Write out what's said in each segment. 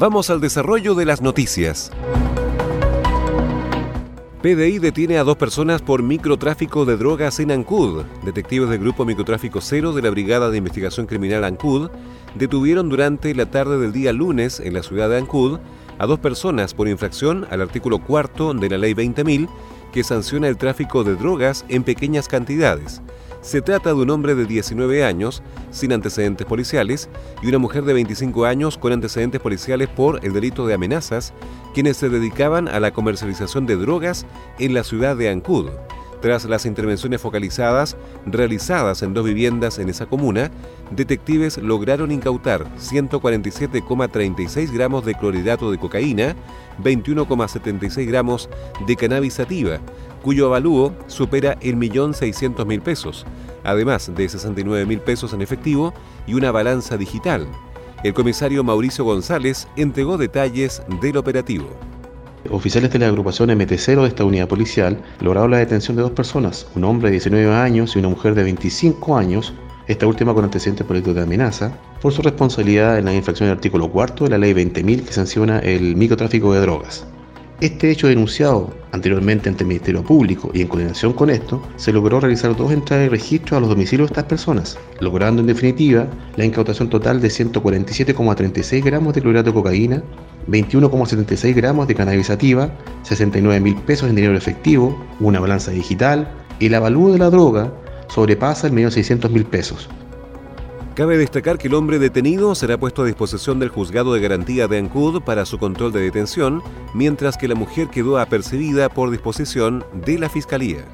Vamos al desarrollo de las noticias. PDI detiene a dos personas por microtráfico de drogas en Ancud. Detectives del Grupo Microtráfico Cero de la Brigada de Investigación Criminal Ancud detuvieron durante la tarde del día lunes en la ciudad de Ancud a dos personas por infracción al artículo cuarto de la Ley 20.000 que sanciona el tráfico de drogas en pequeñas cantidades. Se trata de un hombre de 19 años, sin antecedentes policiales, y una mujer de 25 años con antecedentes policiales por el delito de amenazas, quienes se dedicaban a la comercialización de drogas en la ciudad de Ancud. Tras las intervenciones focalizadas realizadas en dos viviendas en esa comuna, detectives lograron incautar 147,36 gramos de clorhidrato de cocaína, 21,76 gramos de cannabis sativa, cuyo avalúo supera el millón seiscientos mil pesos, además de 69 mil pesos en efectivo y una balanza digital. El comisario Mauricio González entregó detalles del operativo. Oficiales de la agrupación MT0 de esta unidad policial lograron la detención de dos personas, un hombre de 19 años y una mujer de 25 años, esta última con antecedentes por de amenaza, por su responsabilidad en la infracción del artículo 4 de la ley 20.000 que sanciona el microtráfico de drogas. Este hecho denunciado anteriormente ante el Ministerio Público y en coordinación con esto, se logró realizar dos entradas de registro a los domicilios de estas personas, logrando en definitiva la incautación total de 147,36 gramos de clorhidrato de cocaína, 21,76 gramos de cannabis sativa, 69 mil pesos en dinero efectivo, una balanza digital y el avalúo de la droga sobrepasa el de 600 mil pesos. Cabe destacar que el hombre detenido será puesto a disposición del juzgado de garantía de Ancud para su control de detención, mientras que la mujer quedó apercibida por disposición de la Fiscalía.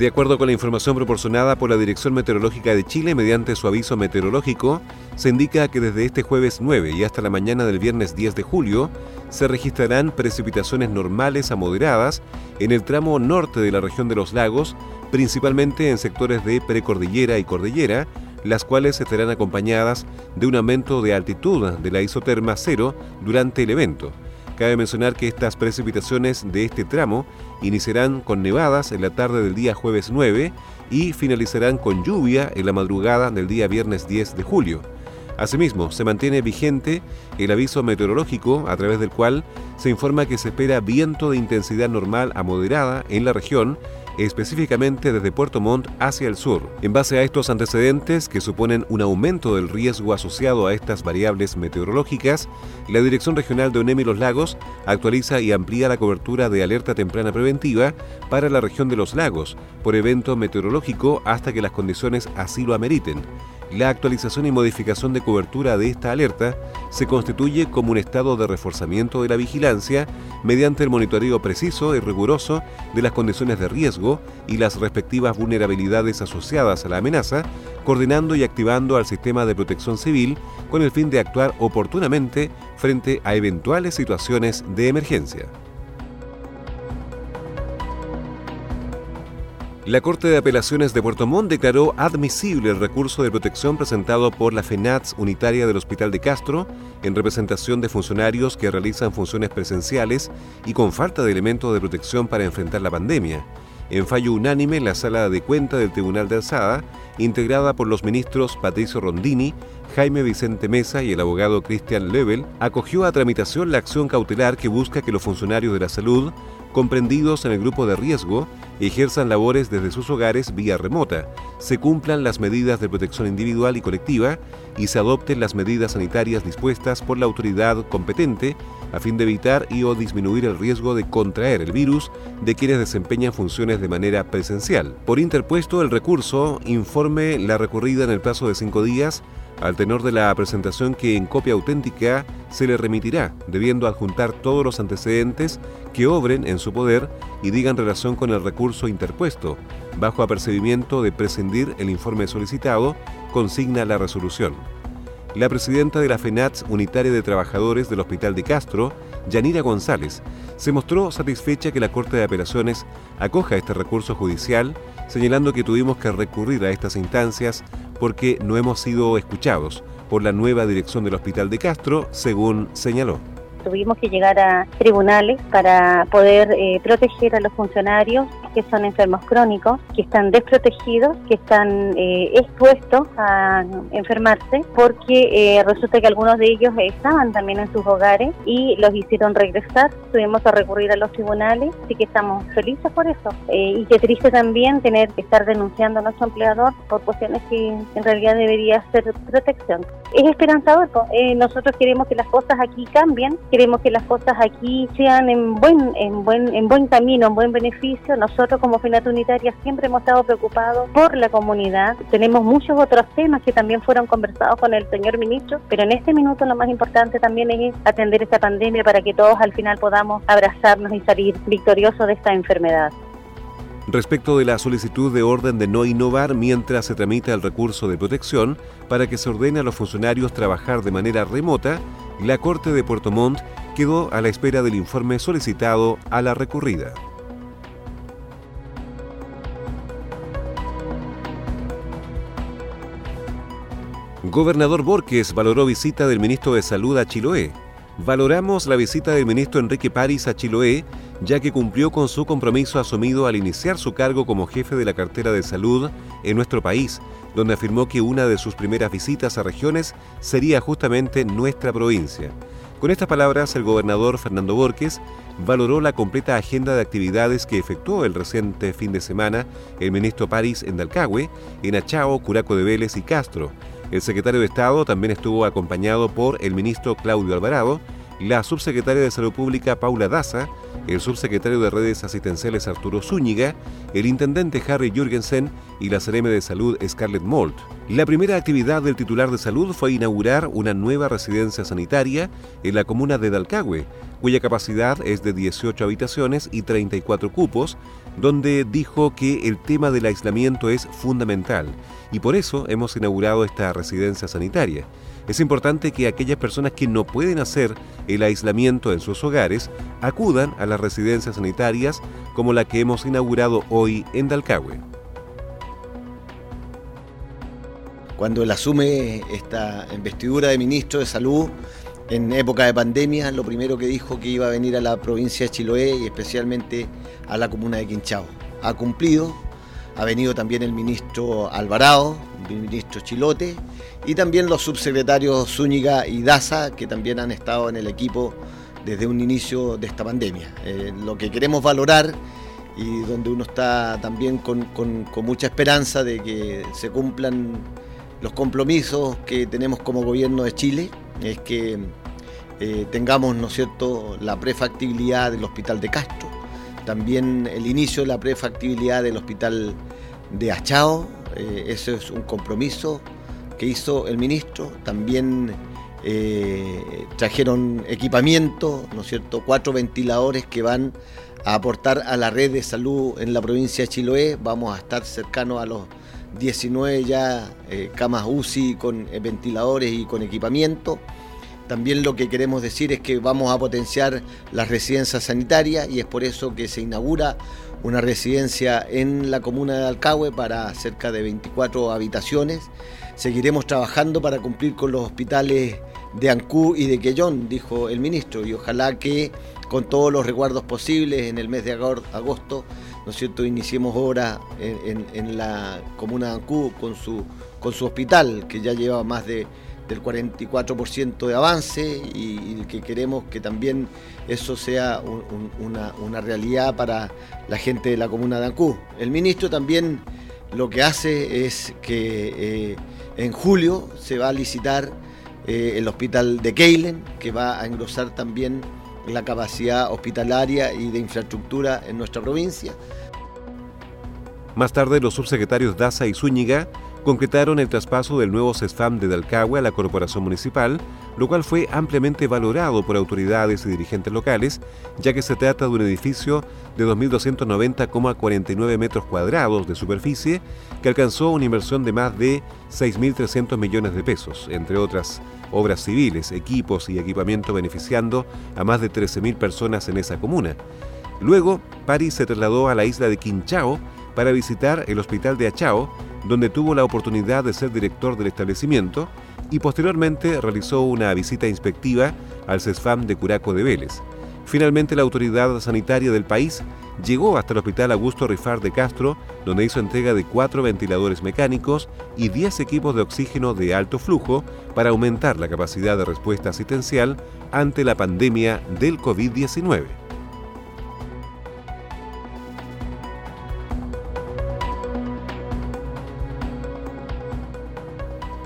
De acuerdo con la información proporcionada por la Dirección Meteorológica de Chile mediante su aviso meteorológico, se indica que desde este jueves 9 y hasta la mañana del viernes 10 de julio se registrarán precipitaciones normales a moderadas en el tramo norte de la región de los lagos, principalmente en sectores de precordillera y cordillera, las cuales estarán acompañadas de un aumento de altitud de la isoterma cero durante el evento. Cabe mencionar que estas precipitaciones de este tramo iniciarán con nevadas en la tarde del día jueves 9 y finalizarán con lluvia en la madrugada del día viernes 10 de julio. Asimismo, se mantiene vigente el aviso meteorológico a través del cual se informa que se espera viento de intensidad normal a moderada en la región específicamente desde Puerto Montt hacia el sur. En base a estos antecedentes, que suponen un aumento del riesgo asociado a estas variables meteorológicas, la Dirección Regional de ONEM y los Lagos actualiza y amplía la cobertura de alerta temprana preventiva para la región de los lagos por evento meteorológico hasta que las condiciones así lo ameriten. La actualización y modificación de cobertura de esta alerta se constituye como un estado de reforzamiento de la vigilancia mediante el monitoreo preciso y riguroso de las condiciones de riesgo y las respectivas vulnerabilidades asociadas a la amenaza, coordinando y activando al sistema de protección civil con el fin de actuar oportunamente frente a eventuales situaciones de emergencia. La Corte de Apelaciones de Puerto Montt declaró admisible el recurso de protección presentado por la FENATS unitaria del Hospital de Castro en representación de funcionarios que realizan funciones presenciales y con falta de elementos de protección para enfrentar la pandemia. En fallo unánime, la sala de cuenta del Tribunal de Alzada, integrada por los ministros Patricio Rondini, Jaime Vicente Mesa y el abogado Cristian Level, acogió a tramitación la acción cautelar que busca que los funcionarios de la salud, comprendidos en el grupo de riesgo, ejerzan labores desde sus hogares vía remota, se cumplan las medidas de protección individual y colectiva y se adopten las medidas sanitarias dispuestas por la autoridad competente a fin de evitar y o disminuir el riesgo de contraer el virus de quienes desempeñan funciones de manera presencial. Por interpuesto el recurso, informe la recurrida en el plazo de cinco días al tenor de la presentación que en copia auténtica se le remitirá, debiendo adjuntar todos los antecedentes que obren en su poder y digan relación con el recurso interpuesto, bajo apercibimiento de prescindir el informe solicitado, consigna la resolución. La presidenta de la FENATS Unitaria de Trabajadores del Hospital de Castro, Yanira González, se mostró satisfecha que la Corte de Apelaciones acoja este recurso judicial, señalando que tuvimos que recurrir a estas instancias porque no hemos sido escuchados por la nueva dirección del Hospital de Castro, según señaló. Tuvimos que llegar a tribunales para poder eh, proteger a los funcionarios que son enfermos crónicos, que están desprotegidos, que están eh, expuestos a enfermarse, porque eh, resulta que algunos de ellos estaban también en sus hogares y los hicieron regresar. Tuvimos que recurrir a los tribunales, así que estamos felices por eso. y qué triste también tener que estar denunciando a nuestro empleador por cuestiones que en realidad debería ser protección. Es esperanzador, nosotros queremos que las cosas aquí cambien queremos que las cosas aquí sean en buen, en buen, en buen camino, en buen beneficio. Nosotros como FENAT Unitaria siempre hemos estado preocupados por la comunidad. Tenemos muchos otros temas que también fueron conversados con el señor ministro, pero en este minuto lo más importante también es atender esta pandemia para que todos al final podamos abrazarnos y salir victoriosos de esta enfermedad. Respecto de la solicitud de orden de no innovar mientras se tramita el recurso de protección para que se ordene a los funcionarios trabajar de manera remota, la Corte de Puerto Montt quedó a la espera del informe solicitado a la recurrida. Gobernador Borges valoró visita del ministro de Salud a Chiloé. Valoramos la visita del ministro Enrique París a Chiloé, ya que cumplió con su compromiso asumido al iniciar su cargo como jefe de la cartera de salud en nuestro país, donde afirmó que una de sus primeras visitas a regiones sería justamente nuestra provincia. Con estas palabras, el gobernador Fernando Borges valoró la completa agenda de actividades que efectuó el reciente fin de semana el ministro París en Dalcahue, en Achao, Curaco de Vélez y Castro. El secretario de Estado también estuvo acompañado por el ministro Claudio Alvarado, la subsecretaria de Salud Pública Paula Daza, el subsecretario de Redes Asistenciales Arturo Zúñiga, el intendente Harry Jürgensen y la CRM de Salud Scarlett Mold. La primera actividad del titular de salud fue inaugurar una nueva residencia sanitaria en la comuna de Dalcahue, cuya capacidad es de 18 habitaciones y 34 cupos, donde dijo que el tema del aislamiento es fundamental y por eso hemos inaugurado esta residencia sanitaria. Es importante que aquellas personas que no pueden hacer el aislamiento en sus hogares acudan a las residencias sanitarias como la que hemos inaugurado hoy en Dalcahue. Cuando él asume esta investidura de ministro de Salud en época de pandemia, lo primero que dijo que iba a venir a la provincia de Chiloé y especialmente a la comuna de Quinchao. Ha cumplido, ha venido también el ministro Alvarado, el ministro Chilote y también los subsecretarios Zúñiga y Daza, que también han estado en el equipo desde un inicio de esta pandemia. Eh, lo que queremos valorar y donde uno está también con, mucha esperanza de que se cumplan los compromisos que tenemos como gobierno de Chile, es que eh, tengamos, ¿no cierto?, la prefactibilidad del Hospital de Castro, también el inicio de la prefactibilidad del Hospital de Achao, eh, eso es un compromiso que hizo el ministro, también eh, trajeron equipamiento, ¿no cierto?, cuatro ventiladores que van a aportar a la red de salud en la provincia de Chiloé, vamos a estar cercanos a los 19 ya eh, camas UCI con ventiladores y con equipamiento. También lo que queremos decir es que vamos a potenciar las residencias sanitarias y es por eso que se inaugura una residencia en la comuna de Alcahue para cerca de 24 habitaciones. Seguiremos trabajando para cumplir con los hospitales de Ancú y de Quellón, dijo el ministro, y ojalá que con todos los recuerdos posibles en el mes de agosto, ¿no es cierto?, iniciemos ahora en, la comuna de Ancú con su, con su hospital, que ya lleva más de del 44% de avance y, que queremos que también eso sea una, realidad para la gente de la comuna de Ancú. El ministro también lo que hace es que eh, en julio se va a licitar eh, el hospital de Keilen, que va a engrosar también la capacidad hospitalaria y de infraestructura en nuestra provincia. Más tarde, los subsecretarios Daza y Zúñiga concretaron el traspaso del nuevo CESFAM de Dalcahue a la corporación municipal, lo cual fue ampliamente valorado por autoridades y dirigentes locales, ya que se trata de un edificio de 2.290,49 metros cuadrados de superficie que alcanzó una inversión de más de 6.300 millones de pesos, entre otras obras civiles, equipos y equipamiento beneficiando a más de 13.000 personas en esa comuna. Luego, París se trasladó a la isla de Quinchao para visitar el hospital de Achao, donde tuvo la oportunidad de ser director del establecimiento y posteriormente realizó una visita inspectiva al CESFAM de Curaco de Vélez. Finalmente la autoridad sanitaria del país llegó hasta el Hospital Augusto Rifar de Castro, donde hizo entrega de cuatro ventiladores mecánicos y 10 equipos de oxígeno de alto flujo para aumentar la capacidad de respuesta asistencial ante la pandemia del COVID-19.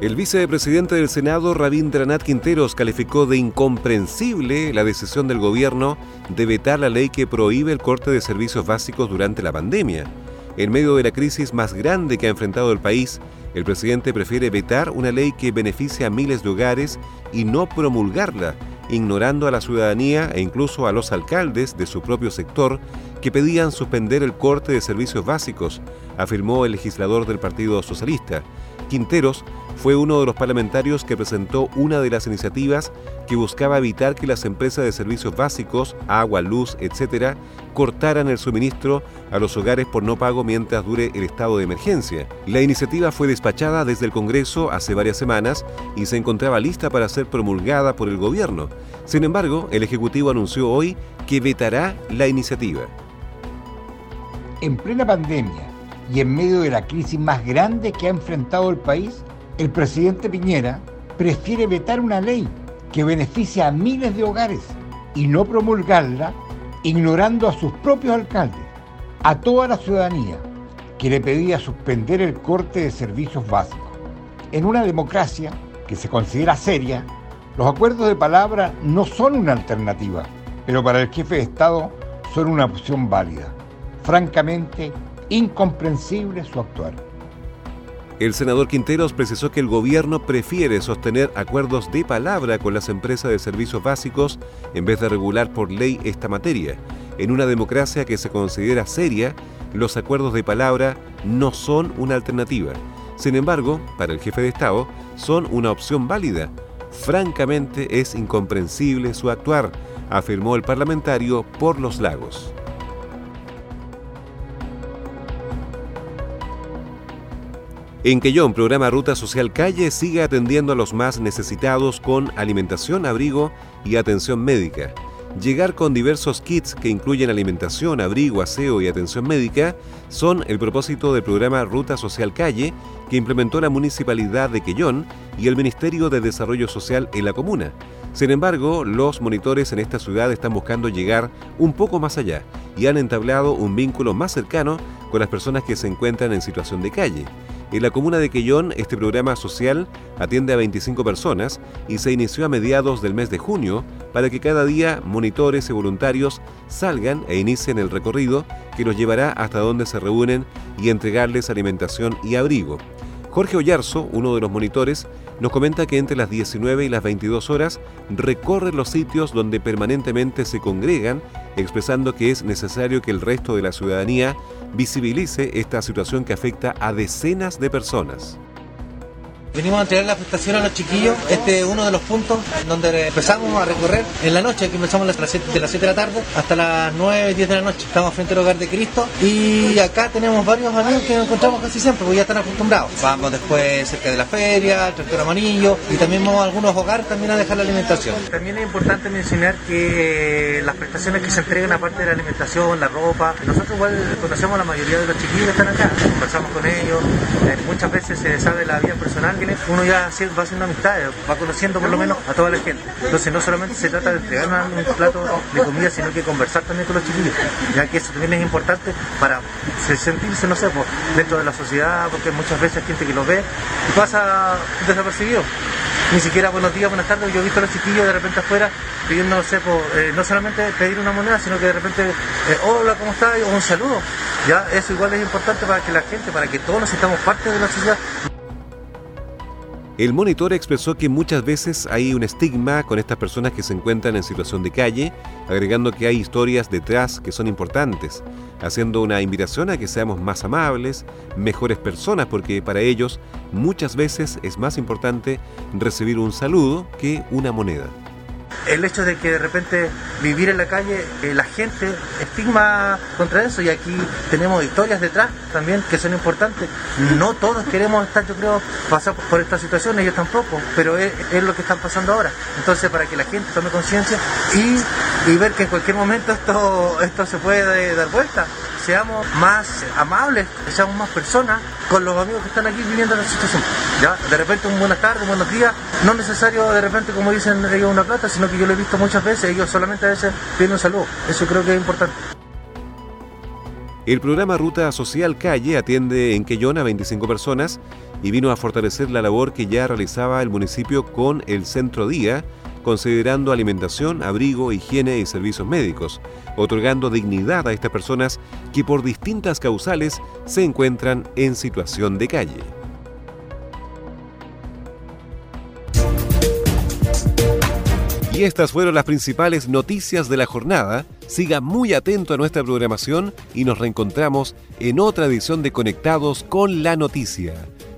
El vicepresidente del Senado, Rabindranath Quinteros, calificó de incomprensible la decisión del gobierno de vetar la ley que prohíbe el corte de servicios básicos durante la pandemia. En medio de la crisis más grande que ha enfrentado el país, el presidente prefiere vetar una ley que beneficia a miles de hogares y no promulgarla, ignorando a la ciudadanía e incluso a los alcaldes de su propio sector que pedían suspender el corte de servicios básicos, afirmó el legislador del Partido Socialista. Quinteros fue uno de los parlamentarios que presentó una de las iniciativas que buscaba evitar que las empresas de servicios básicos, agua, luz, etc., cortaran el suministro a los hogares por no pago mientras dure el estado de emergencia. La iniciativa fue despachada desde el Congreso hace varias semanas y se encontraba lista para ser promulgada por el gobierno. Sin embargo, el Ejecutivo anunció hoy que vetará la iniciativa. En plena pandemia y en medio de la crisis más grande que ha enfrentado el país, el presidente Piñera prefiere vetar una ley que beneficia a miles de hogares y no promulgarla ignorando a sus propios alcaldes, a toda la ciudadanía que le pedía suspender el corte de servicios básicos. En una democracia que se considera seria, los acuerdos de palabra no son una alternativa, pero para el jefe de Estado son una opción válida. Francamente, incomprensible su actuar. El senador Quinteros precisó que el gobierno prefiere sostener acuerdos de palabra con las empresas de servicios básicos en vez de regular por ley esta materia. En una democracia que se considera seria, los acuerdos de palabra no son una alternativa. Sin embargo, para el jefe de Estado, son una opción válida. Francamente es incomprensible su actuar, afirmó el parlamentario por los lagos. En Quellón, programa Ruta Social Calle sigue atendiendo a los más necesitados con alimentación, abrigo y atención médica. Llegar con diversos kits que incluyen alimentación, abrigo, aseo y atención médica son el propósito del programa Ruta Social Calle que implementó la Municipalidad de Quellón y el Ministerio de Desarrollo Social en la comuna. Sin embargo, los monitores en esta ciudad están buscando llegar un poco más allá y han entablado un vínculo más cercano con las personas que se encuentran en situación de calle. En la comuna de Quellón, este programa social atiende a 25 personas y se inició a mediados del mes de junio para que cada día monitores y voluntarios salgan e inicien el recorrido que los llevará hasta donde se reúnen y entregarles alimentación y abrigo. Jorge Ollarzo, uno de los monitores, nos comenta que entre las 19 y las 22 horas recorre los sitios donde permanentemente se congregan, expresando que es necesario que el resto de la ciudadanía visibilice esta situación que afecta a decenas de personas. Venimos a entregar la prestación a los chiquillos. Este es uno de los puntos donde empezamos a recorrer en la noche, que empezamos de las 7 de la tarde hasta las 9, 10 de la noche. Estamos frente al hogar de Cristo y acá tenemos varios amigos que nos encontramos casi siempre, porque ya están acostumbrados. Vamos después cerca de la feria, el tractor amarillo y también vamos a algunos hogares también a dejar la alimentación. También es importante mencionar que las prestaciones que se entregan aparte de la alimentación, la ropa, nosotros igual conocemos a la mayoría de los chiquillos que están acá, conversamos con ellos, eh, muchas veces se sabe la vida personal uno ya va haciendo amistades, va conociendo por lo menos a toda la gente. Entonces no solamente se trata de entregar un plato de comida, sino que conversar también con los chiquillos, ya que eso también es importante para sentirse, no sé, pues, dentro de la sociedad, porque muchas veces hay gente que lo ve y pasa desapercibido ni siquiera buenos días, buenas tardes. Yo he visto a los chiquillos de repente afuera pidiendo, no sé, eh, no solamente pedir una moneda, sino que de repente, eh, hola, ¿cómo estás? O un saludo. Ya, eso igual es importante para que la gente, para que todos nos sintamos parte de la sociedad. El monitor expresó que muchas veces hay un estigma con estas personas que se encuentran en situación de calle, agregando que hay historias detrás que son importantes, haciendo una invitación a que seamos más amables, mejores personas, porque para ellos muchas veces es más importante recibir un saludo que una moneda el hecho de que de repente vivir en la calle, eh, la gente estigma contra eso y aquí tenemos historias detrás también que son importantes. No todos queremos estar, yo creo, pasar por esta situación, ellos tampoco, pero es, lo que están pasando ahora. Entonces, para que la gente tome conciencia y, y, ver que en cualquier momento esto, esto se puede dar vuelta seamos más amables, seamos más personas con los amigos que están aquí viviendo en la situación. ¿ya? De repente un buenas tardes, buenos días, no necesario de repente como dicen ellos una plata, sino que yo lo he visto muchas veces, ellos solamente a veces piden un saludo. Eso creo que es importante. El programa Ruta Social Calle atiende en Quellón a 25 personas y vino a fortalecer la labor que ya realizaba el municipio con el Centro Día, considerando alimentación, abrigo, higiene y servicios médicos, otorgando dignidad a estas personas que por distintas causales se encuentran en situación de calle. Y estas fueron las principales noticias de la jornada. Siga muy atento a nuestra programación y nos reencontramos en otra edición de Conectados con la Noticia.